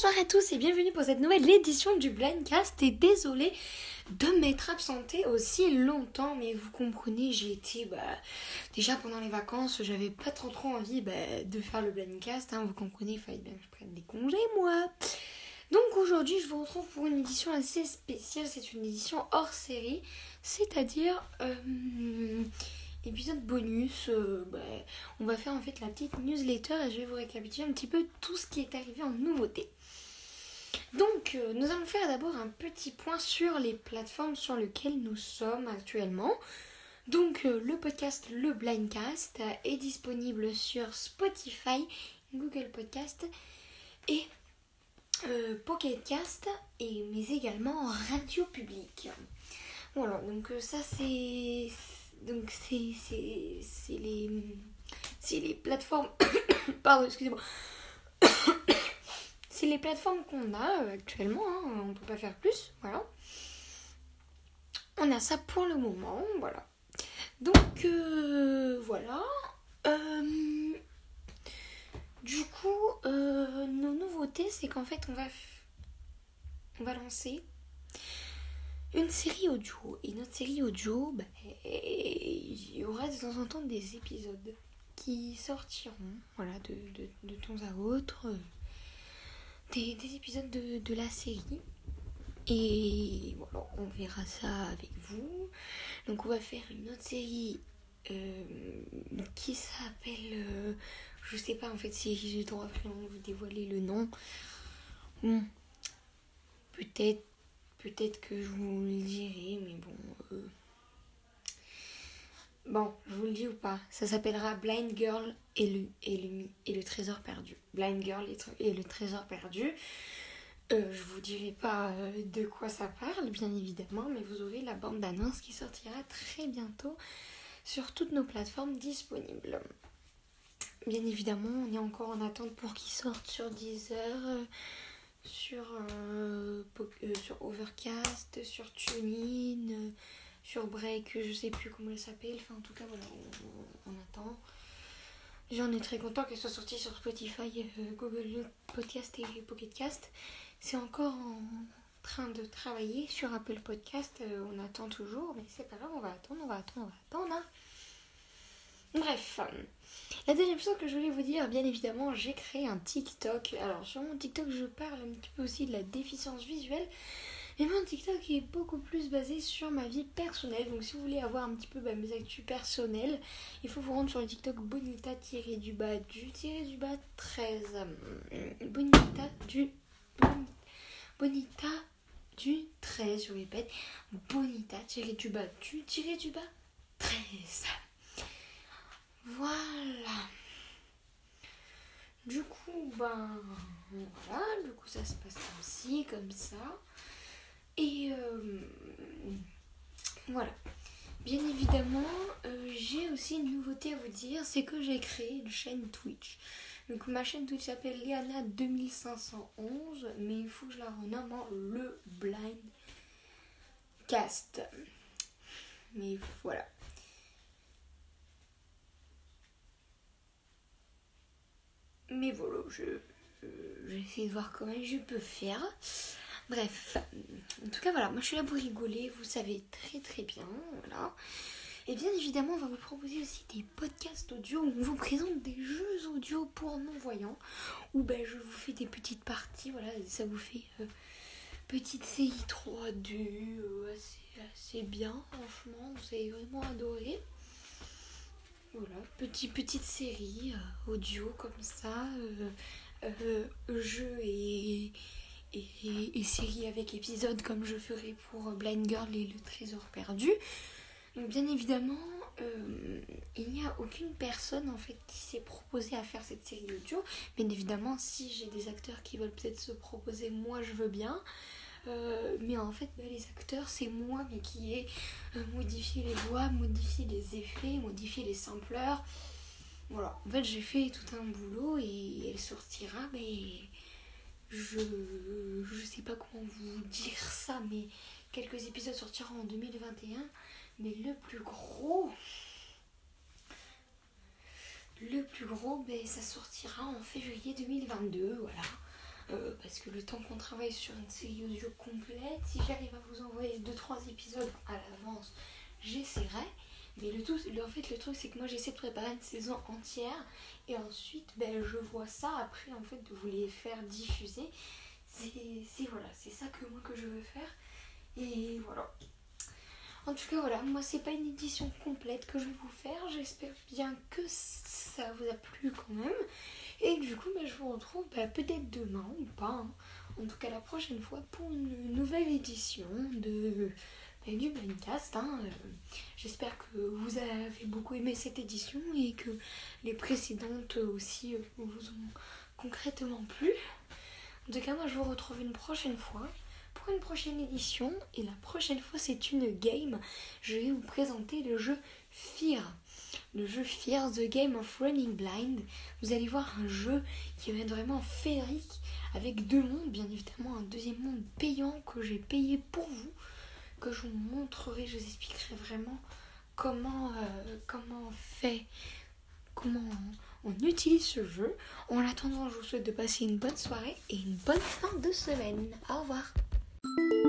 Bonsoir à tous et bienvenue pour cette nouvelle édition du Blindcast et désolé de m'être absentée aussi longtemps mais vous comprenez j'ai été bah, déjà pendant les vacances j'avais pas trop trop envie bah, de faire le Blindcast hein, vous comprenez il fallait bien que je prenne des congés moi. Donc aujourd'hui je vous retrouve pour une édition assez spéciale c'est une édition hors série c'est à dire euh, épisode bonus, euh, bah, on va faire en fait la petite newsletter et je vais vous récapituler un petit peu tout ce qui est arrivé en nouveauté. Donc, euh, nous allons faire d'abord un petit point sur les plateformes sur lesquelles nous sommes actuellement. Donc, euh, le podcast Le Blindcast est disponible sur Spotify, Google Podcast et Pocket Cast, et, mais également en radio publique. Voilà, donc ça c'est donc c'est les les plateformes pardon excusez-moi. C'est les plateformes qu'on a euh, actuellement hein. on peut pas faire plus voilà. On a ça pour le moment voilà. Donc euh, voilà. Euh, du coup nos nouveautés c'est qu'en fait on va on va lancer une série audio. Et notre série audio, il y aura de temps en temps des épisodes qui sortiront de, temps à autre. Des, épisodes de, la série. Et voilà, on verra ça avec vous. Donc on va faire une autre série euh, qui s'appelle... Euh, je sais pas en fait si j'ai le droit de vous dévoiler le nom. Peut-être Peut-être que je vous le dirai, mais bon. Euh, bon, je vous le dis ou pas. Ça s'appellera Blind Girl et le, et, et le trésor perdu. Blind Girl et, le trésor perdu. Euh, je vous dirai pas euh, de quoi ça parle, bien évidemment, mais vous aurez la bande d'annonce qui sortira très bientôt sur toutes nos plateformes disponibles. Bien évidemment, on est encore en attente pour qu'il sorte sur Deezer sur, euh, sur Overcast, sur TuneIn, euh, sur Break, je sais plus comment elle s'appelle. Enfin, en tout cas, voilà, on, attend. J'en ai très content qu'elle soit sortie sur Spotify, Google Podcast et Pocketcast. C'est encore en train de travailler sur Apple Podcast. on attend toujours, mais c'est pas grave, on va attendre, on va attendre, on va attendre. Hein. Bref, la deuxième chose que je voulais vous dire, bien évidemment, j'ai créé un TikTok. Alors sur mon TikTok, je parle un petit peu aussi de la déficience visuelle. Mais mon TikTok est beaucoup plus basé sur ma vie personnelle. Donc si vous voulez avoir un petit peu bah, mes actus personnelles, il faut vous rendre sur le TikTok bonita-du-bas du-bas 13. Bonita du... Bonita du 13, je répète. Bonita-du-bas du-bas 13. Voilà. Du coup, ben voilà, du coup ça se passe comme ci, comme ça. Et euh, voilà. Bien évidemment, euh, j'ai aussi une nouveauté à vous dire, c'est que j'ai créé une chaîne Twitch. Donc ma chaîne Twitch s'appelle Liana 2511, mais il faut que je la renomme en le blind cast. Mais voilà. Mais voilà, je, vais essayer de voir comment je peux faire. Bref, en tout cas voilà, moi je suis là pour rigoler, vous savez très très bien, voilà. Et bien évidemment, on va vous proposer aussi des podcasts audio où on vous présente des jeux audio pour non-voyants, où ben, je vous fais des petites parties, voilà, ça vous fait euh, petite série 3D, euh, assez, assez bien, franchement, vous avez vraiment adoré. Voilà, petit, petite série euh, audio comme ça, euh, euh, jeu et, et, série avec épisode comme je ferai pour Blind Girl et le trésor perdu. Donc bien évidemment, il n'y a aucune personne en fait qui s'est proposé à faire cette série audio. Bien évidemment, si j'ai des acteurs qui veulent peut-être se proposer, moi je veux bien. Euh, mais en fait, bah, les acteurs, c'est moi mais qui ai euh, modifié les voix, modifié les effets, modifié les sampleurs. Voilà, en fait, j'ai fait tout un boulot et elle sortira, mais je je sais pas comment vous dire ça, mais quelques épisodes sortiront en 2021. Mais le plus gros, le plus gros, ben, ça sortira en février 2022, voilà. Euh, parce que le temps qu'on travaille sur une série audio complète, si j'arrive à vous envoyer 2-3 épisodes à l'avance, j'essaierai. Mais le tout, en fait, le truc, c'est que moi, j'essaie de préparer une saison entière. Et ensuite, ben, je vois ça après, en fait, de vous les faire diffuser. C'est voilà, c'est ça que moi, que je veux faire. Et voilà. En tout cas, voilà, moi, c'est pas une édition complète que je vais vous faire. J'espère bien que ça vous a plu quand même. Et du coup, ben, je vous retrouve ben, peut-être demain ou pas. Hein. En tout cas, la prochaine fois pour une nouvelle édition de du Blindcast. Hein. Euh, j'espère que vous avez beaucoup aimé cette édition et que les précédentes aussi euh, vous ont concrètement plu. En tout cas, moi je vous retrouve une prochaine fois une prochaine édition. Et la prochaine fois, c'est une game. Je vais vous présenter le jeu Fear. Le jeu Fear, The Game of Running Blind. Vous allez voir un jeu qui va être vraiment féerique avec deux mondes, bien évidemment un deuxième monde payant que j'ai payé pour vous que je vous montrerai, je vous expliquerai vraiment comment, euh, comment on fait, comment on utilise ce jeu. En attendant, je vous souhaite de passer une bonne soirée et une bonne fin de semaine. Au revoir. thank you